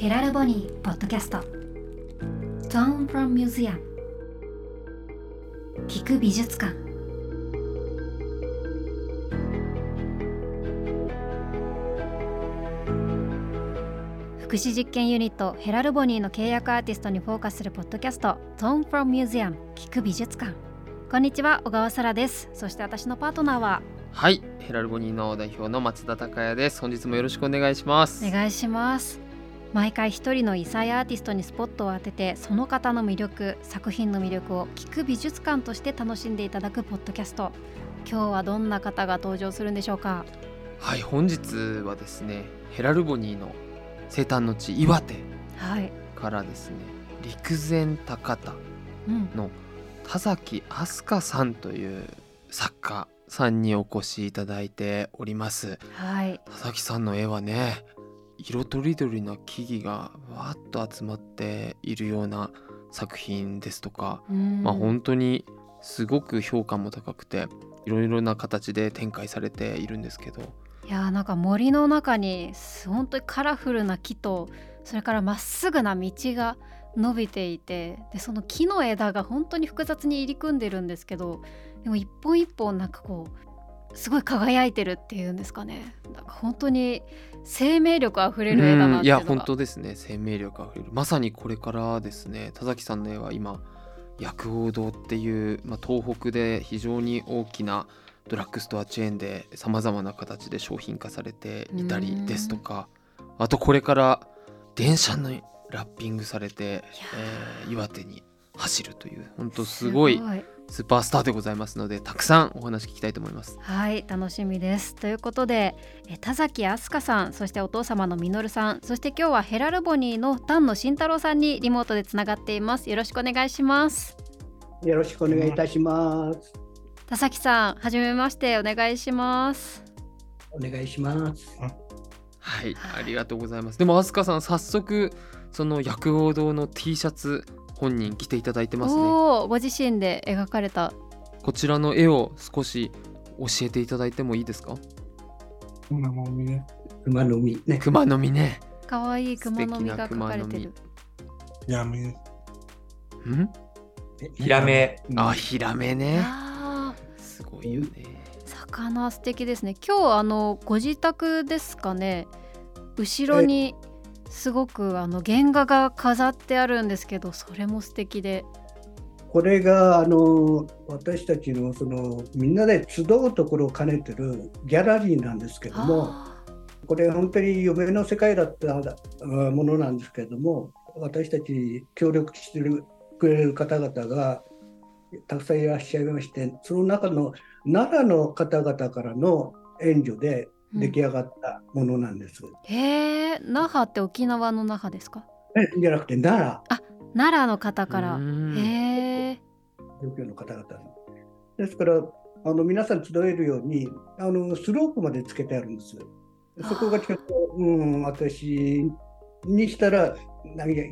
ヘラルボニーポッドキャスト。Tone from Museum 聞く美術館。福祉実験ユニットヘラルボニーの契約アーティストにフォーカスするポッドキャスト。Tone from Museum 聞く美術館。こんにちは小川沙羅です。そして私のパートナーは。はいヘラルボニーの代表の松田孝也です。本日もよろしくお願いします。お願いします毎回一人の異彩アーティストにスポットを当ててその方の魅力作品の魅力を聞く美術館として楽しんでいただくポッドキャスト。今日はどんな方が登場するんでしょうか？はい本日はですねヘラルボニーの生誕の地岩手はい、からですね陸前高田うん、の田崎飛鳥さんという作家さんにお越しいただいております。はい。田崎さんの絵はね色とりどりな木々がわーっと集まっているような作品ですとか、うん。まあ本当にすごく評価も高くていろいろな形で展開されているんですけど。いやーなんか森の中に本当にカラフルな木とそれからまっすぐな道が伸びていてでその木の枝が本当に複雑に入り組んでるんですけどでも一本一本なんかこうすごい輝いてるっていうんですかね。なんか本当に生命力あふれる絵だなっていや本当ですね。生命力あふれる。まさにこれからですね。田崎さんの絵は今薬王堂っていう、まあ、東北で非常に大きなドラッグストアチェーンでさまざまな形で商品化されていたりですとか。あとこれから電車にラッピングされて、えー岩手に走るという本当すごいスーパースターでございますのでたくさんお話聞きたいと思います。はい楽しみですということでえ田崎飛鳥さんそしてお父様の実さんそして今日はヘラルボニーの丹野慎太郎さんにリモートでつながっていますよろしくお願いしますよろしくお願いいたします。田崎さんはじめましてお願いしますお願いします。はい、はいありがとうございます。でも飛鳥さん早速その薬王堂の T シャツ本人着ていただいてますね。おおご自身で描かれたこちらの絵を少し教えていただいてもいいですか？熊の実ね。馬の実ね。熊の実ね。可愛い熊の実が描かれてるやめ。ん？ヒラメ。あ、ヒラメね。すごいよね。魚素敵ですね今日あのご自宅ですかね後ろにすごくあの原画が飾ってあるんですけどそれも素敵で。これがあの私たちのそのみんなで集うところを兼ねてるギャラリーなんですけども、あこれ本当に夢の世界だったあものなんですけれども、私たちに協力してくれる方々がたくさんいらっしゃいまして、その中の奈良の方々からの援助でー出来上がったものなんです。うんへえ那覇って沖縄の那覇ですか？えじゃなくて奈良。奈良の方からうんへえ状況の方々に。ですから、あの皆さん集えるようにあのスロープまでつけてあるんです。そこがちょっと、うん、私にしたら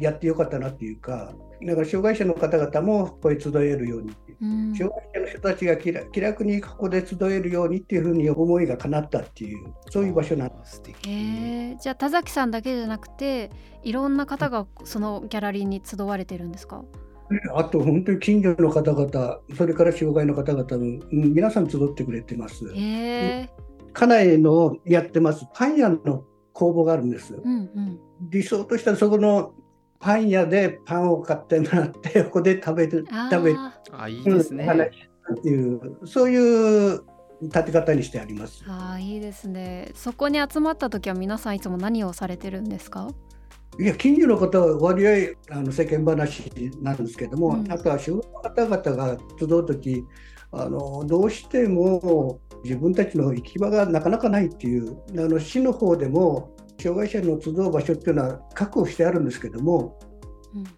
やってよかったなっていうか、だから障害者の方々もここへ集えるように障害者の人たちが気楽気楽にここで集えるようにっていうふうに思いが叶ったっていう、そういう場所なんです。素敵。へえじゃあ田崎さんだけじゃなくていろんな方がそのギャラリーに集われてるんですか？あと本当に近所の方々、それから障害の方々も、うん皆さん集ってくれてます。へえ家内のやってますパン屋の工房があるんです。うんうん理想としたらそこのパン屋でパンを買ってもらって、ここで食べる、あ食べる。ーあ、いいですね。っていう、そういう立て方にしてあります。あーいいですね。そこに集まった時は皆さんいつも何をされてるんですか？いや、近所の方は割合あの世間話なんですけども、うん。あとは障害の方々が集うとき、あのどうしても自分たちの行き場がなかなかないっていう、あの市の方でも障害者の集う場所っていうのは確保してあるんですけども、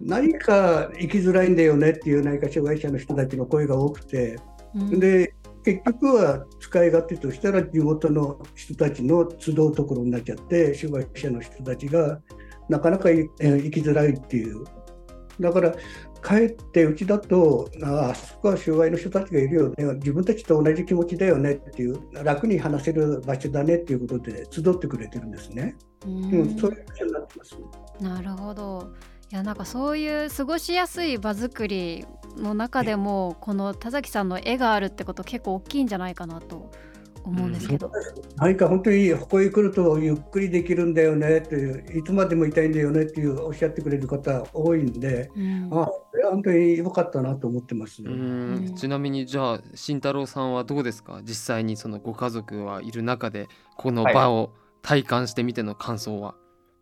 何か行きづらいんだよねっていう何か障害者の人たちの声が多くて、うん。で結局は使い勝手としたら地元の人たちの集うところになっちゃって障害者の人たちがなかなかいえー行きづらいっていう。だからかえってうちだとああそこは障害の人たちがいるよね自分たちと同じ気持ちだよねっていう楽に話せる場所だねっていうことで集ってくれてるんですね。ううんん、そういうになってます。なるほどいやなんかそういう過ごしやすい場作りの中でもこの田崎さんの絵があるってこと結構大きいんじゃないかなと思うんですけど、何か本当にここへ来るとゆっくりできるんだよねっていういつまでもいたいんだよねっていうおっしゃってくれる方多いんでうん。あ本当に良かったなと思ってます。ううんんちなみにじゃあ慎太郎さんはどうですか？実際にそのご家族はいる中でこの場を体感してみての感想は、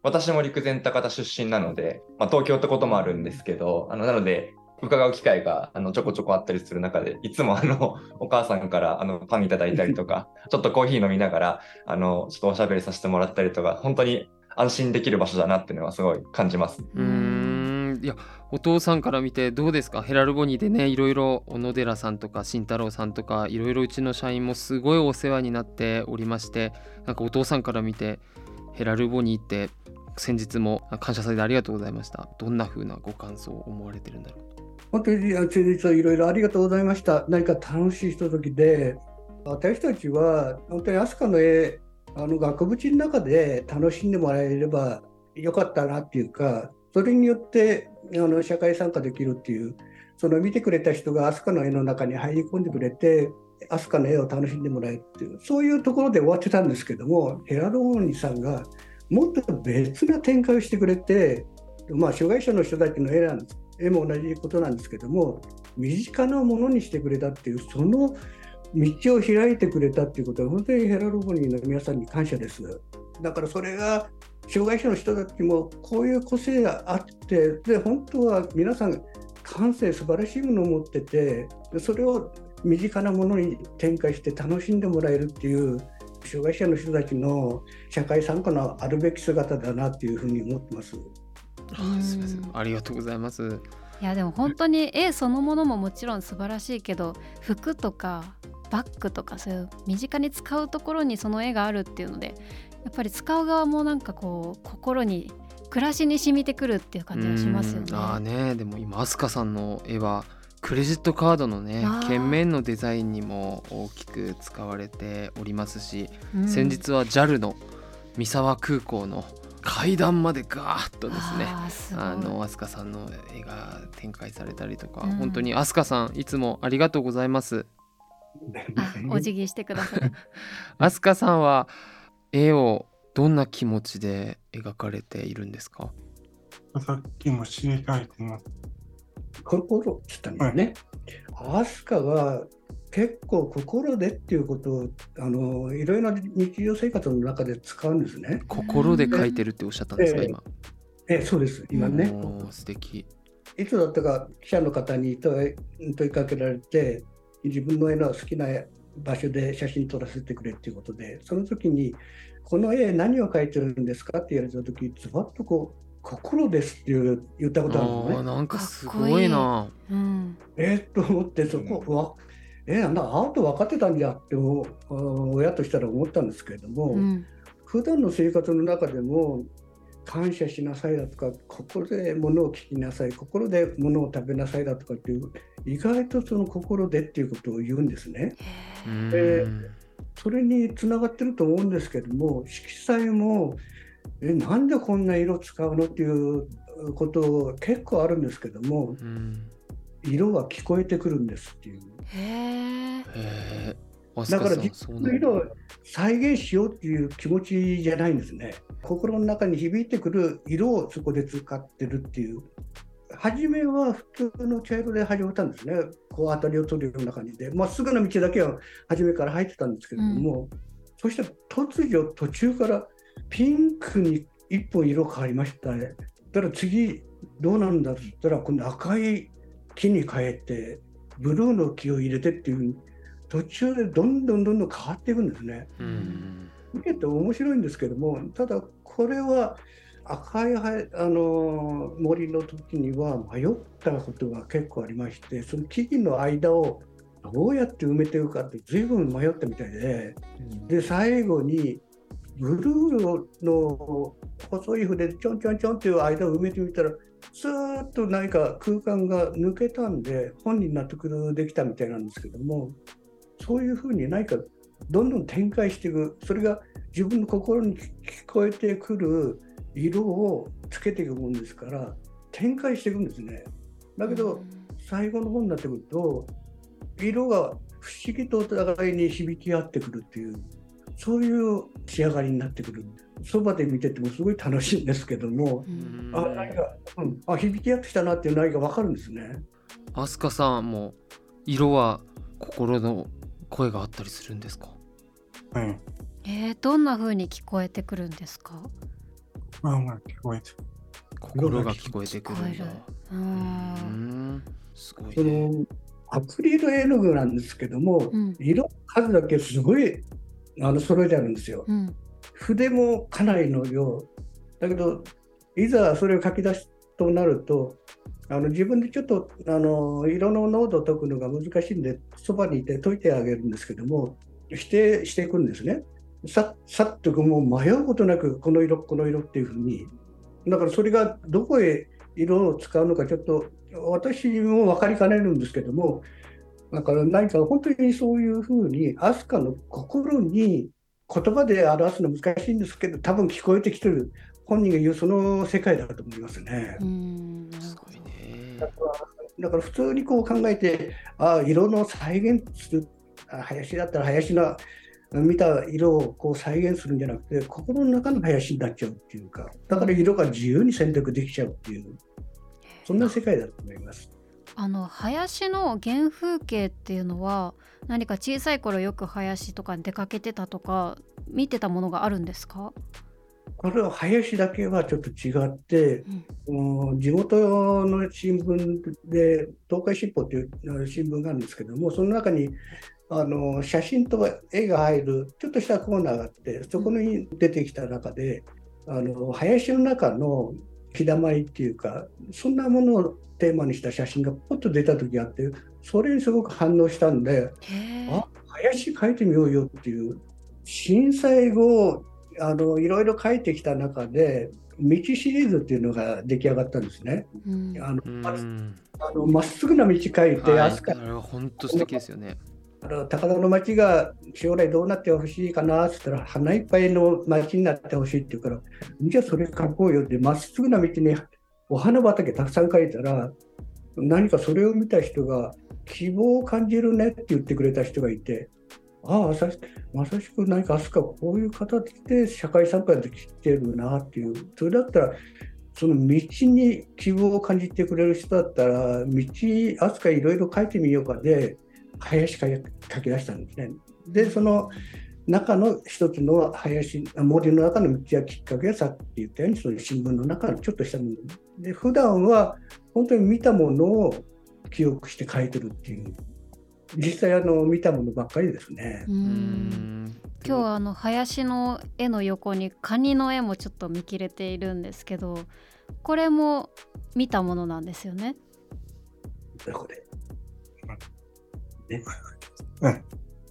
私も陸前高田出身なので、まあ、東京ってこともあるんですけど、あのなので、伺う機会があのちょこちょこあったりする中で、いつもあの お母さんからあのパンいただいたりとか、ちょっとコーヒー飲みながら、あのちょっとおしゃべりさせてもらったりとか、本当に安心できる場所だなっていうのはすごい感じます。うーん。いやお父さんから見てどうですか？ヘラルボニーでねいろいろ小野寺さんとか慎太郎さんとかいろいろうちの社員もすごいお世話になっておりましてなんかお父さんから見てヘラルボニーって先日も感謝祭でありがとうございました。どんな風なご感想を思われてるんだろう？本当に先日はいろいろありがとうございました。何か楽しいひとときで、私たちは本当に飛鳥の絵、あの額縁の中で楽しんでもらえればよかったなっていうか、それによってあの社会参加できるっていう、その見てくれた人が飛鳥の絵の中に入り込んでくれて、飛鳥の絵を楽しんでもらえるっていう、そういうところで終わってたんですけども、ヘラルボニさんがもっと別な展開をしてくれて、まあ、障害者の人たちの絵なんです絵も同じことなんですけども身近なものにしてくれたっていうその道を開いてくれたっていうことは本当にヘラルボニーの皆さんに感謝ですだからそれが障害者の人たちもこういう個性があってで本当は皆さん感性素晴らしいものを持っててでそれを身近なものに展開して楽しんでもらえるっていう障害者の人たちの社会参加のあるべき姿だなっていうふうに思ってます。あすみませうん。んありがとうございます。いやでも本当に絵そのものももちろん素晴らしいけど服とかバッグとかそういう身近に使うところにその絵があるっていうのでやっぱり使う側もなんかこう心に暮らしに染みてくるっていう感じがしますよね。うん。ああね。でも今飛鳥さんの絵はクレジットカードのね券面のデザインにも大きく使われておりますし、うん。先日は JAL の三沢空港の階段までガーッとですねあの飛鳥さんの絵が展開されたりとか、うん本当に飛鳥さんいつもありがとうございます あお辞儀してください。飛鳥さんは絵をどんな気持ちで描かれているんですか？さっきも詩に書いてます。心って言ったんですね。アスカは結構心でっていうことをあのいろいろな日常生活の中で使うんですね。心で描いてるっておっしゃったんですか、ええ。今。えそうです、今ね。素敵。いつだったか記者の方に問い問いかけられて、自分の絵の好きな場所で写真撮らせてくれっていうことで、その時に、この絵何を描いてるんですかって言われた時、ズバッとこう、心ですっていう言ったことあるのね。なんかすごいな。うん、えー、と思って、そこは、えなんだ、アート分かってたんじゃって親としたら思ったんですけれども、うん、普段の生活の中でも、感謝しなさいだとか、心で物を聞きなさい、心で物を食べなさいだとかっていう、意外とその心でっていうことを言うんですね。うーんえそれにつながってると思うんですけども、色彩も、えなんでこんな色使うのっていうこと結構あるんですけども、うん色は聞こえてくるんですっていう。へえ。だから鳥さんそうなんだ自分の色を再現しようっていう気持ちじゃないんですね。心の中に響いてくる色をそこで使ってるっていう。初めは普通の茶色で始めたんですね。こう当たりを取るような感じで。まっすぐな道だけは初めから入ってたんですけれども、そして突如途中からピンクに一本色変わりましたね。だから次どうなんだって言ったら今度赤い木に変えてブルーの木を入れてっていう途中でどんどんどんどん変わっていくんですね。うん見てて面白いんですけどもただこれは赤いはあの森の時には迷ったことが結構ありましてその木々の間をどうやって埋めていくかって随分迷ったみたいでで最後にブルーの細い筆でちょんちょんちょんっていう間を埋めてみたらスーッと何か空間が抜けたんで本人納得できたみたいなんですけどもそういうふうに何かどんどん展開していくそれが自分の心に聞こえてくる色をつけていくもんですから展開していくんですね。だけど最後の方になってくると色が不思議とお互いに響き合ってくるっていうそういう仕上がりになってくるそばで見ててもすごい楽しいんですけども、あ何か、うん、あ響き合ってきたなっていう何か分かるんですね？飛鳥さんも色は心の声があったりするんですか？はい。えー、どんな風に聞こえてくるんですか？まあまあ聞こえて。心が聞こえてくるんだ。ううん。ん。すごいそねのアクリル絵の具なんですけども、うん。色数だけすごいあの揃えてあるんですよ。うん筆もかなりの量だけどいざそれを書き出すとなるとあの自分でちょっとあの色の濃度を解くのが難しいんでそばにいて解いてあげるんですけども否定していくんですね。ささっともう迷うことなくこの色この色っていうふうにだからそれがどこへ色を使うのかちょっと私も分かりかねるんですけどもだから何か本当にそういうふうに飛鳥の心に言葉で表すの難しいんですけど多分聞こえてきてる本人が言うその世界だと思いますね。うんすごいねだから普通にこう考えてああ色の再現するあ林だったら林の見た色をこう再現するんじゃなくて心の中の林になっちゃうっていうかだから色が自由に選択できちゃうっていうそんな世界だと思います。あの林の原風景っていうのは何か小さい頃よく林とかに出かけてたとか見てたものがあるんですか、これは林だけはちょっと違って、うん。地元の新聞で東海新報っていう新聞があるんですけどもその中にあの写真と絵が入るちょっとしたコーナーがあってそこに出てきた中であの林の中の日だまりっていうかそんなものをテーマにした写真がポッと出た時があってそれにすごく反応したんであ林描いてみようよっていう震災後あのいろいろ書いてきた中で道シリーズっていうのが出来上がったんですね。うん。あのうまん。あのまっすぐな道書いて、はい。あれは本当素敵ですよね高田の町が将来どうなってほしいかなって言ったら花いっぱいの町になってほしいって言うからじゃあそれ書こうよってまっすぐな道にお花畑たくさん書いたら何かそれを見た人が希望を感じるねって言ってくれた人がいてああまさしく何か飛鳥はこういう形で社会参加できてるなっていうそれだったらその道に希望を感じてくれる人だったら道飛鳥いろいろ書いてみようかで林書き出したんですね。でその中の一つの林森の中の道やきっかけがさっき言ったようにその新聞の中のちょっとしたもので普段は本当に見たものを記憶して書いてるっていう実際あの見たものばっかりですね。ううんん今日はあの林の絵の横にカニの絵もちょっと見切れているんですけどこれも見たものなんですよね。どこでね。うん。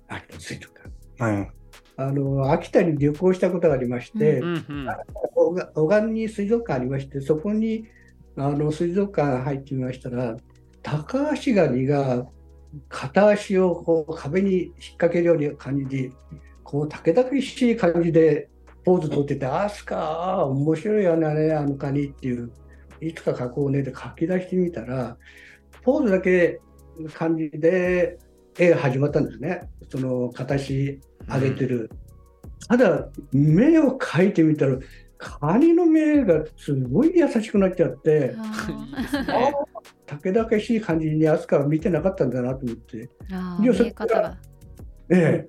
秋田水族館。はい。あの秋田に旅行したことがありまして、うんに水族館ありまして、そこにあの水族館入ってみましたら、タカアシガニが片足をこう壁に引っ掛けるような感じで、こう竹々しい感じでポーズ取ってて、あすか、面白いよね、あのカニっていう、いつか描こうねで書き出してみたら、ポーズだけ感じで絵が始まったんですね、その片足上げてる。ただ、目を描いてみたら、カニの目がすごい優しくなっちゃって、あね竹々しい感じに飛鳥は見てなかったんだなと思って、あいやそー見え方が。ええ、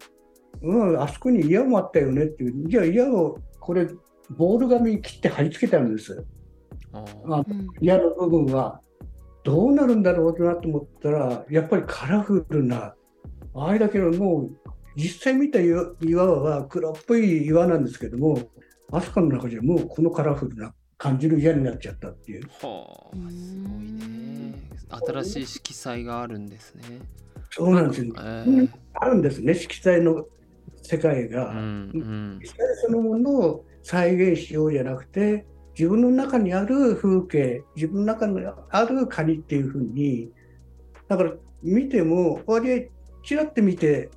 うん、あそこに矢もあったよねっていう、じゃあ矢をこれ、ボール紙に切って貼り付けてあるんです。ああうん矢の部分は。どうなるんだろうなと思ったら、やっぱりカラフルな、あれだけどもう、実際見た岩岩は黒っぽい岩なんですけども、飛鳥の中じゃもうこのカラフルな感じの矢になっちゃったっていう。はあうんすごいね新しい色彩があるんですねそうなんですよ。えうんあるんですね、色彩の世界が。うんうん色彩そのものを再現しようじゃなくて、自分の中にある風景自分の中にあるカニっていうふうにだから見ても割合ちらって見て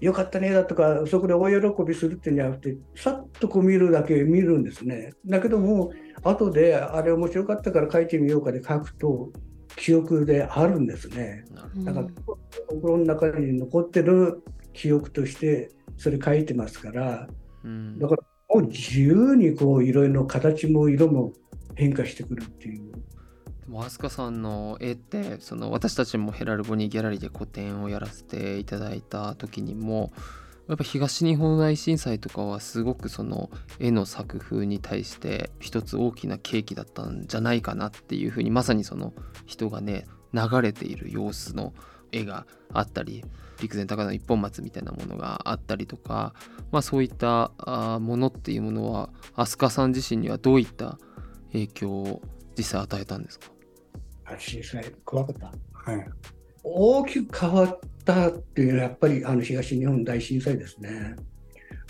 よかったねだとかそこで大喜びするっていうんじゃなくてさっとこう見るだけ見るんですね。だけども後であれ面白かったから書いてみようかで書くと記憶であるんですね。だから心の中に残ってる記憶としてそれ書いてますからだからもう自由にこういろいろ形も色も変化してくるっていう。でも飛鳥さんの絵ってその私たちもヘラルボニーギャラリーで個展をやらせていただいた時にもやっぱ東日本大震災とかはすごくその絵の作風に対して一つ大きな契機だったんじゃないかなっていうふうにまさにその人がね流れている様子の絵があったり陸前高田の一本松みたいなものがあったりとか、まあ、そういったものっていうものは飛鳥さん自身にはどういった影響を実際与えたんですか？あ震災怖かった？はい。大きく変わったっていうのはやっぱりあの東日本大震災ですね。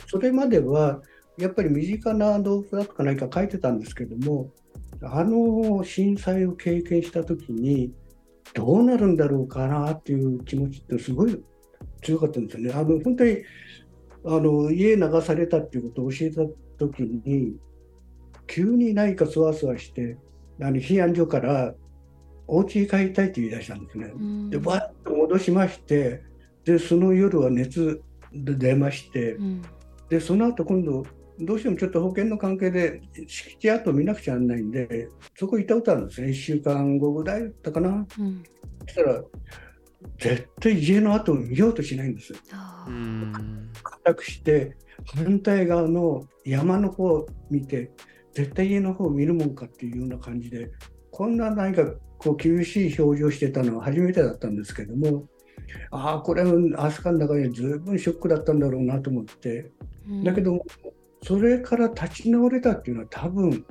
それまではやっぱり身近な動物だとか何か書いてたんですけどもあの震災を経験した時にどうなるんだろうかなっていう気持ちってすごい強かったんですよね。あの本当にあの家流されたっていうことを教えた時に急に何かそわそわしてあの避難所からお家に帰りたいって言い出したんですね。うん。でバッと戻しましてでその夜は熱で出ましてうん。でその後今度どうしてもちょっと保険の関係で敷地跡見なくちゃならないんでそこ行ったことあるんですね1週間後ぐらいだったかな。うん。そしたら絶対家の跡を見ようとしないんです固くして反対側の山の方を見て絶対家の方を見るもんかっていうような感じでこんな何かこう厳しい表情してたのは初めてだったんですけどもああこれは飛鳥の中にずいぶんショックだったんだろうなと思って。うん。だけどそれから立ち直れたっていうのは多分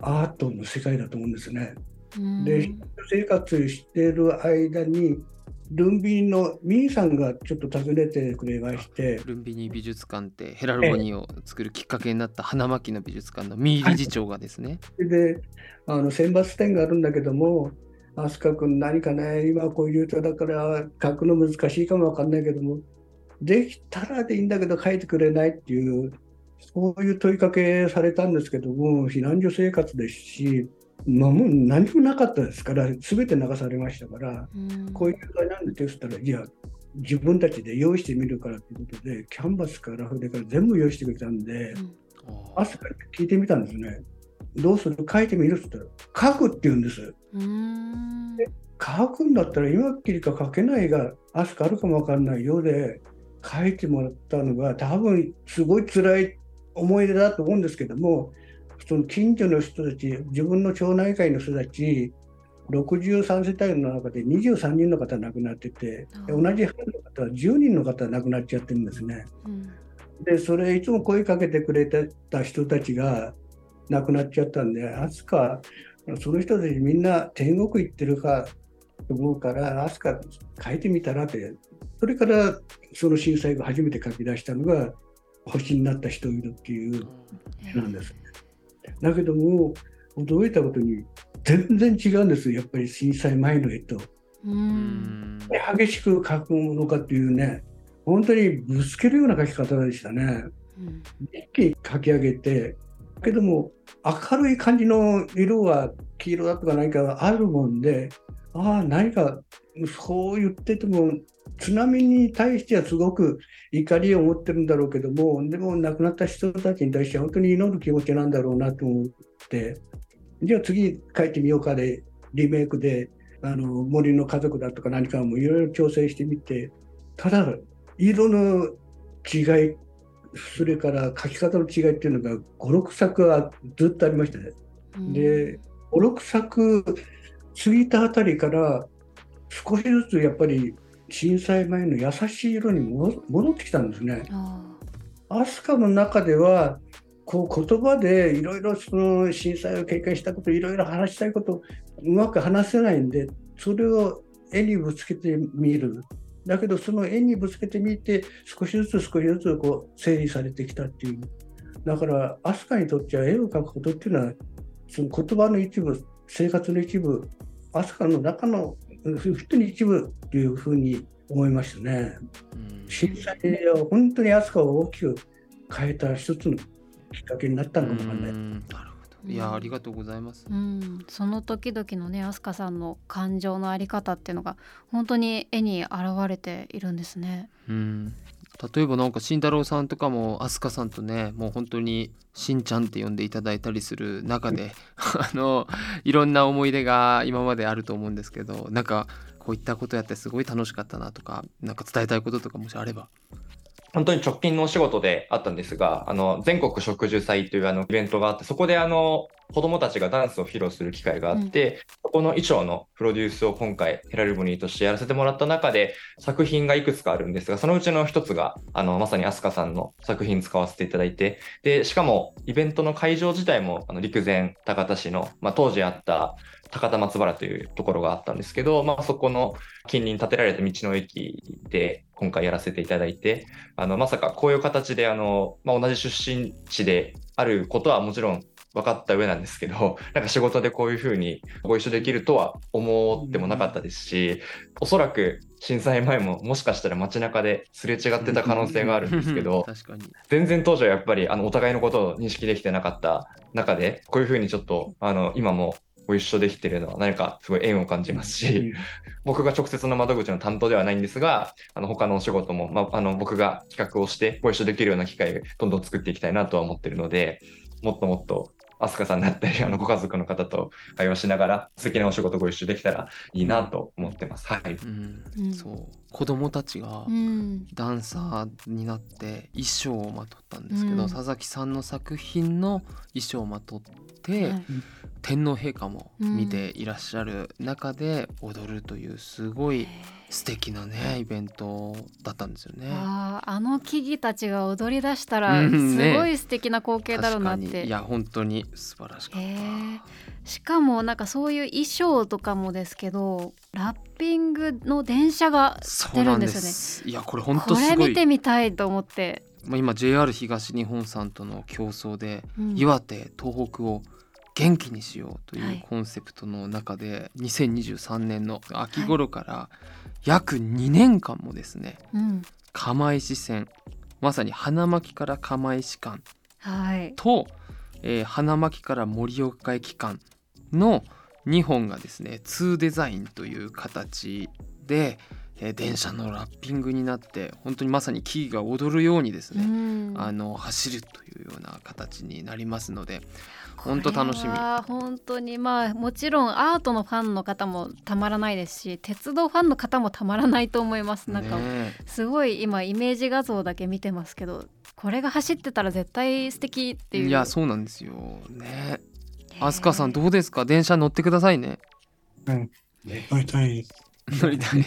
アートの世界だと思うんですね。うん。で生活している間にルンビーのミーさんがちょっと訪ねてくれましてルンビニ美術館ってヘラルボニーを作るきっかけになった花巻の美術館のミー理事長がですね、であの選抜展があるんだけども飛鳥君何かね今こういう人だから書くの難しいかもわかんないけどもできたらでいいんだけど書いてくれないっていうそういう問いかけされたんですけども避難所生活ですし、まあ、もう何もなかったですから全て流されましたからうんこういう状態なんでって言ったらいや自分たちで用意してみるからということでキャンバスから筆から全部用意してくれたんで。うん朝から聞いてみたんですね。どうする書いてみるって言ったら、書くって言うんです。うん書くんだったら今っきりか書けないが、明日あるかもわかんないようで、書いてもらったのが、多分すごい辛い思い出だと思うんですけども、その近所の人たち、自分の町内会の人たち、63世帯の中で23人の方亡くなってて、で同じ班の方は10人の方亡くなっちゃってるんですね。うんで、それいつも声かけてくれてた人たちが亡くなっちゃったんで、飛鳥、その人たちみんな天国行ってるかと思うから、飛鳥書いてみたらって、それからその震災が初めて書き出したのが、星になった人いるっていう絵なんです。だけども、驚いたことに、全然違うんですよ、やっぱり震災前の絵と。ううんん激しく描くものかっていうね、本当にぶつけるような描き方でしたね。うん一気に描き上げて、けども明るい感じの色は黄色だとか何かがあるもんで、ああ、何かそう言ってても、津波に対してはすごく怒りを持ってるんだろうけども、でも亡くなった人たちに対して本当に祈る気持ちなんだろうなと思って、じゃあ次書いてみようかで、リメイクで、あの森の家族だとか何かもいろいろ調整してみて、ただ、色の違い、それから書き方の違いっていうのが5、6作はずっとありましたね。うん。で5、6作過ぎたあたりから少しずつやっぱり震災前の優しい色に戻戻ってきたんですね。あ飛鳥の中ではこう言葉でいろいろその震災を経験したこといろいろ話したいことうまく話せないんでそれを絵にぶつけてみる。だけどその絵にぶつけてみて少しずつ少しずつこう整理されてきたっていう。だから飛鳥にとっては絵を描くことっていうのはその言葉の一部、生活の一部、飛鳥の中の本当に一部というふうに思いましたね。うん震災は本当に飛鳥を大きく変えた一つのきっかけになったのかもわかんない。なるほどいやありがとうございますうん、その時々のね飛鳥さんの感情のあり方っていうのが本当に絵に現れているんですね。うん例えばなんか慎太郎さんとかも飛鳥さんとねもう本当にしんちゃんって呼んでいただいたりする中で あのいろんな思い出が今まであると思うんですけどなんかこういったことやってすごい楽しかったなとかなんか伝えたいこととかもしあれば。本当に直近のお仕事であったんですが、あの、全国植樹祭というあのイベントがあって、そこであの、子供たちがダンスを披露する機会があって、そこの衣装のプロデュースを今回ヘラルボニーとしてやらせてもらった中で、作品がいくつかあるんですが、そのうちの一つが、あの、まさに飛鳥さんの作品使わせていただいて、で、しかもイベントの会場自体も、あの、陸前高田市の、まあ、当時あった高田松原というところがあったんですけど、まあ、そこの近隣建てられた道の駅で今回やらせていただいて、あのまさかこういう形であの、まあ、同じ出身地であることはもちろん分かった上なんですけど、なんか仕事でこういうふうにご一緒できるとは思ってもなかったですし、おそらく震災前ももしかしたら街中ですれ違ってた可能性があるんですけど、確かに。全然当時はやっぱりあのお互いのことを認識できてなかった中で、こういうふうにちょっとあの今もご一緒できてるのは何かすごい縁を感じますし、僕が直接の窓口の担当ではないんですが、あの他のお仕事も、まあ、あの僕が企画をしてご一緒できるような機会をどんどん作っていきたいなとは思ってるので、もっともっと飛鳥さんだったり、あのご家族の方と会話しながら素敵なお仕事ご一緒できたらいいなと思ってます。はい。うんうん。そう。子供たちがうん、ダンサーになって衣装をまとったんですけど、うん。佐々木さんの作品の衣装をまとって、はい天皇陛下も見ていらっしゃる中で踊るというすごい素敵なねイベントだったんですよね。あーあの木々たちが踊り出したらうんねすごい素敵な光景だろうなって。確かにいや本当に素晴らしかった。しかもなんかそういう衣装とかもですけどラッピングの電車がそうなんで出るんす。いやこれ本こ当すごい。れ見てみたいと思って、まあ今 JR 東日本さんとの競争で、うん岩手東北を元気にしようとはい。いうコンセプトの中で、2023年の秋頃から約2年間もですねうん。釜石線まさに花巻から釜石間はい、と、えー花巻から盛岡駅間の2本がですね2デザインという形で、えー電車のラッピングになって本当にまさに木々が踊るようにですうね、ん。あの走るというような形になりますので本当楽しみ。本当にまあもちろんアートのファンの方もたまらないですし鉄道ファンの方もたまらないと思います。なんかねすごい今イメージ画像だけ見てますけどこれが走ってたら絶対素敵っていう。いやそうなんですよ。ね。飛鳥さんどうですか？電車乗ってくださいね。うん。乗りたい。乗りたい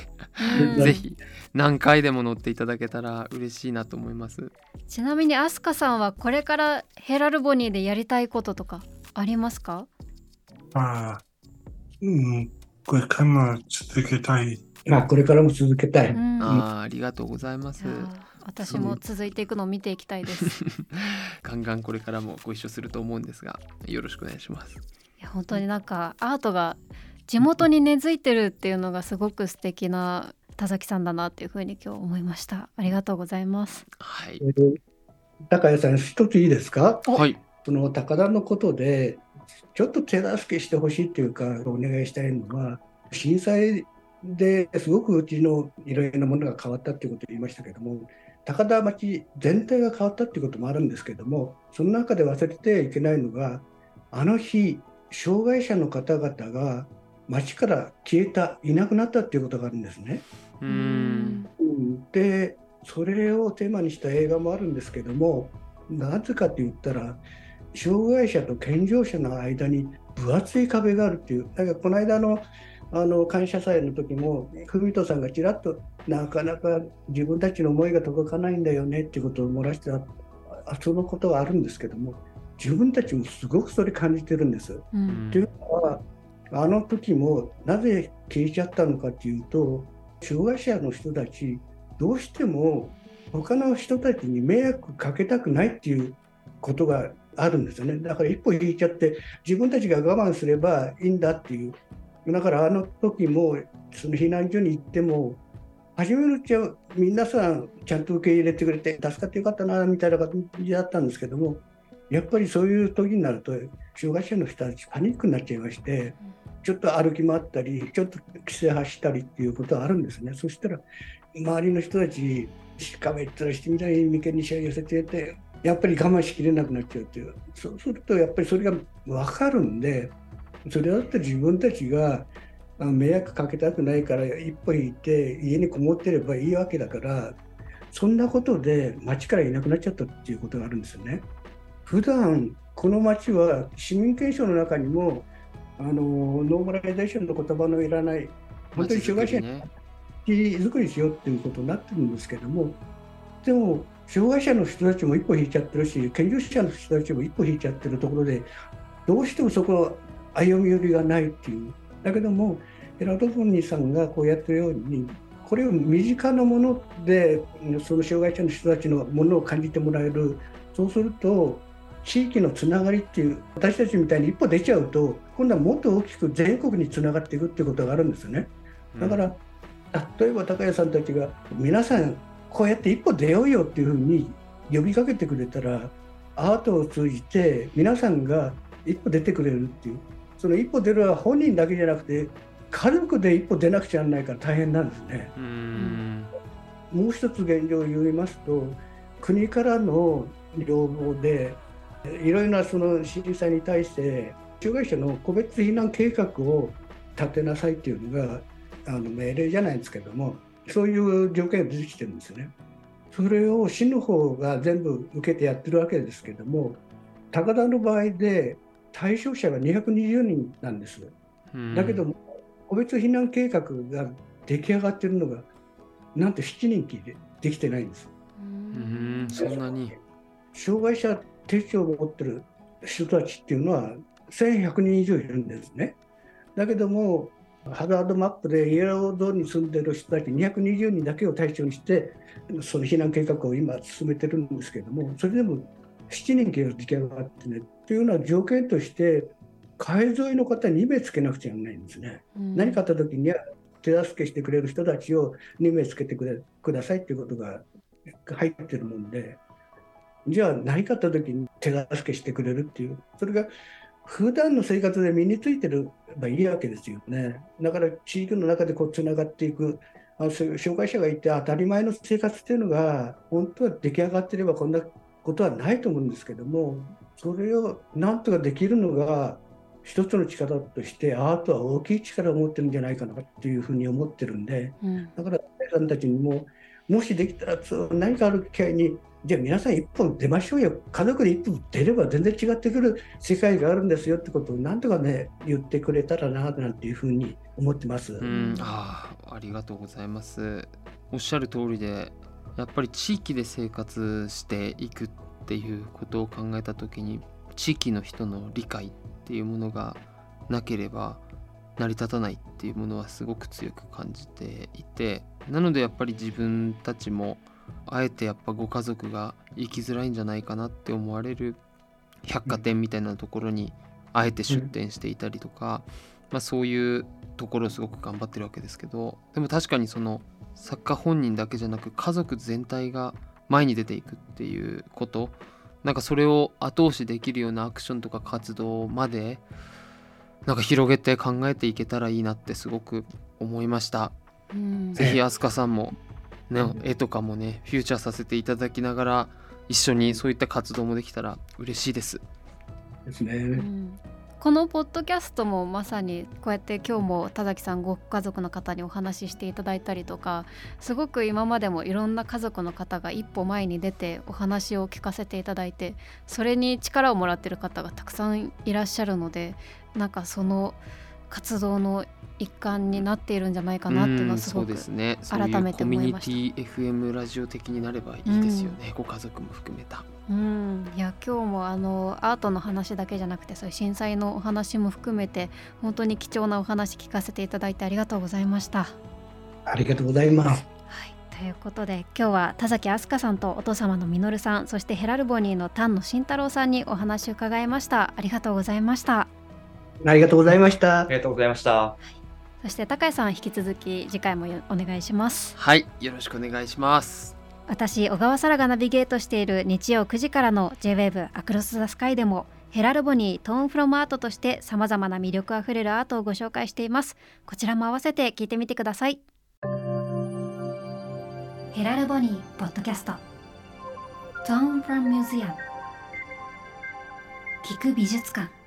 うんぜひ何回でも乗っていただけたら嬉しいなと思いますちなみにアスカさんはこれからヘラルボニーでやりたいこととかありますか？まあ、うん。これからも続けたい。まあ、これからも続けたい。うんあーありがとうございます私も続いていくのを見ていきたいです。い ガンガンこれからもご一緒すると思うんですがよろしくお願いしますや本当になんかアートが地元に根付いてるっていうのがすごく素敵な田崎さんだなっていうふうに今日思いました。ありがとうございます。はいえー高谷さん、一ついいですか？はいその高田のことで、ちょっと手助けしてほしいというか、お願いしたいのは、震災ですごくうちのいろいろなものが変わったということを言いましたけども、高田町全体が変わったということもあるんですけども、その中で忘れてはいけないのが、あの日、障害者の方々が町から消えた、いなくなったということがあるんですね。うーんうんでそれをテーマにした映画もあるんですけどもなぜかと言ったら障害者と健常者の間に分厚い壁があるっていうだからこの間のあの感謝祭の時も文人さんがちらっとなかなか自分たちの思いが届かないんだよねっていうことを漏らしてそのことはあるんですけども自分たちもすごくそれ感じてるんです。ううんんというのはあの時もなぜ消えちゃったのかというと障害者の人たちどうしても他の人たちに迷惑かけたくないっていうことがあるんですよね。だから一歩引いちゃって自分たちが我慢すればいいんだっていう。だからあの時もその避難所に行っても初めのうちは皆さんちゃんと受け入れてくれて助かってよかったなみたいな感じだったんですけどもやっぱりそういう時になると障害者の人たちパニックになっちゃいましてちょっと歩き回ったりちょっと規制発したりっていうことはあるんですねそしたら周りの人たちしかめったらしてみたい眉間にしわ寄せててやっぱり我慢しきれなくなっちゃうっていうそうするとやっぱりそれが分かるんでそれだって自分たちが迷惑かけたくないから一歩引いて家にこもってればいいわけだからそんなことで町からいなくなっちゃったっていうことがあるんですよね。普段この町は市民憲章の中にもあのノーマライゼーションの言葉のいらない本当にまちづくりしようっていうことになってるんですけどもでも障害者の人たちも一歩引いちゃってるし健常者の人たちも一歩引いちゃってるところでどうしてもそこ歩み寄りがないっていう。だけどもエラドフォニーさんがこうやってるようにこれを身近なものでその障害者の人たちのものを感じてもらえる。そうすると地域のつながりっていう私たちみたいに一歩出ちゃうと今度はもっと大きく全国につながっていくっていうことがあるんですよね。だから、うん、例えば高谷さんたちが皆さんこうやって一歩出ようよっていうふうに呼びかけてくれたらアートを通じて皆さんが一歩出てくれるっていうその一歩出るは本人だけじゃなくて家族で一歩出なくちゃならないから大変なんですね。もう一つ現状を言いますと国からの要望でいろいろなその震災に対して障害者の個別避難計画を立てなさいっていうのがあの命令じゃないんですけどもそういう条件が出てきてるんですよね。それを市の方が全部受けてやってるわけですけども高田の場合で対象者が220人なんです。だけども、個別避難計画が出来上がってるのが、なんと7人きでできてないんです。うんそんなに障害者手帳を持ってる人たちっていうのは1100人以上いるんですね。だけども、ハザードマップでイエローゾーンに住んでる人たち220人だけを対象にして、その避難計画を今進めてるんですけども、それでも7人が出来上がってね、というような条件として、海沿いの方に2名つけなくちゃいけないんですね。うん、何かあった時には手助けしてくれる人たちを2名つけてくださいということが入ってるもんで、じゃあ何かあった時に手助けしてくれるっていう、それが普段の生活で身についてればいいわけですよね。だから地域の中でこうつながっていく、あ障害者がいて当たり前の生活っていうのが本当は出来上がってればこんなことはないと思うんですけどもそれをなんとかできるのが一つの力としてアートは大きい力を持ってるんじゃないかなっていうふうに思ってるんで、うん、だからさんたちにももしできたら何かある機会にじゃあ皆さん一本出ましょうよ家族で一本出れば全然違ってくる世界があるんですよってことをなんとかね言ってくれたらななんていうふうに思ってます。うんあありがとうございます。おっしゃる通りでやっぱり地域で生活していくっていうことを考えた時に地域の人の理解っていうものがなければ成り立たないっていうものはすごく強く感じていてなのでやっぱり自分たちもあえてやっぱご家族が生きづらいんじゃないかなって思われる百貨店みたいなところにあえて出店していたりとか、まあ、そういうところをすごく頑張ってるわけですけどでも確かにその作家本人だけじゃなく家族全体が前に出ていくっていうことなんかそれを後押しできるようなアクションとか活動までなんか広げて考えていけたらいいなってすごく思いました。うん、ぜひ飛鳥さんも、ね、絵とかもねフューチャーさせていただきながら一緒にそういった活動もできたら嬉しいです。ですね。うんこのポッドキャストもまさにこうやって今日も田崎さんご家族の方にお話ししていただいたりとかすごく今までもいろんな家族の方が一歩前に出てお話を聞かせていただいてそれに力をもらってる方がたくさんいらっしゃるのでなんかその活動の一環になっているんじゃないかなっていうのはすごく改めて思いました。コミュニティ FM ラジオ的になればいいですよね、うん、ご家族も含めた。うん、いや今日もあのアートの話だけじゃなくてそういう震災のお話も含めて本当に貴重なお話聞かせていただいてありがとうございました。ありがとうございます。ということで今日は田崎飛鳥さんとお父様の実さんそしてヘラルボニーの丹野慎太郎さんにお話を伺いましたありがとうございましたありがとうございました。ありがとうございました。そして高谷さん引き続き次回もお願いします。はいよろしくお願いします。私小川沙羅がナビゲートしている日曜9時からの J-WAVE アクロス・ザ・スカイでもヘラルボニートーンフロムアートとして様々な魅力あふれるアートをご紹介しています。こちらも合わせて聞いてみてください。ヘラルボニーポッドキャスト。トーンフロムミュージアム。聞く美術館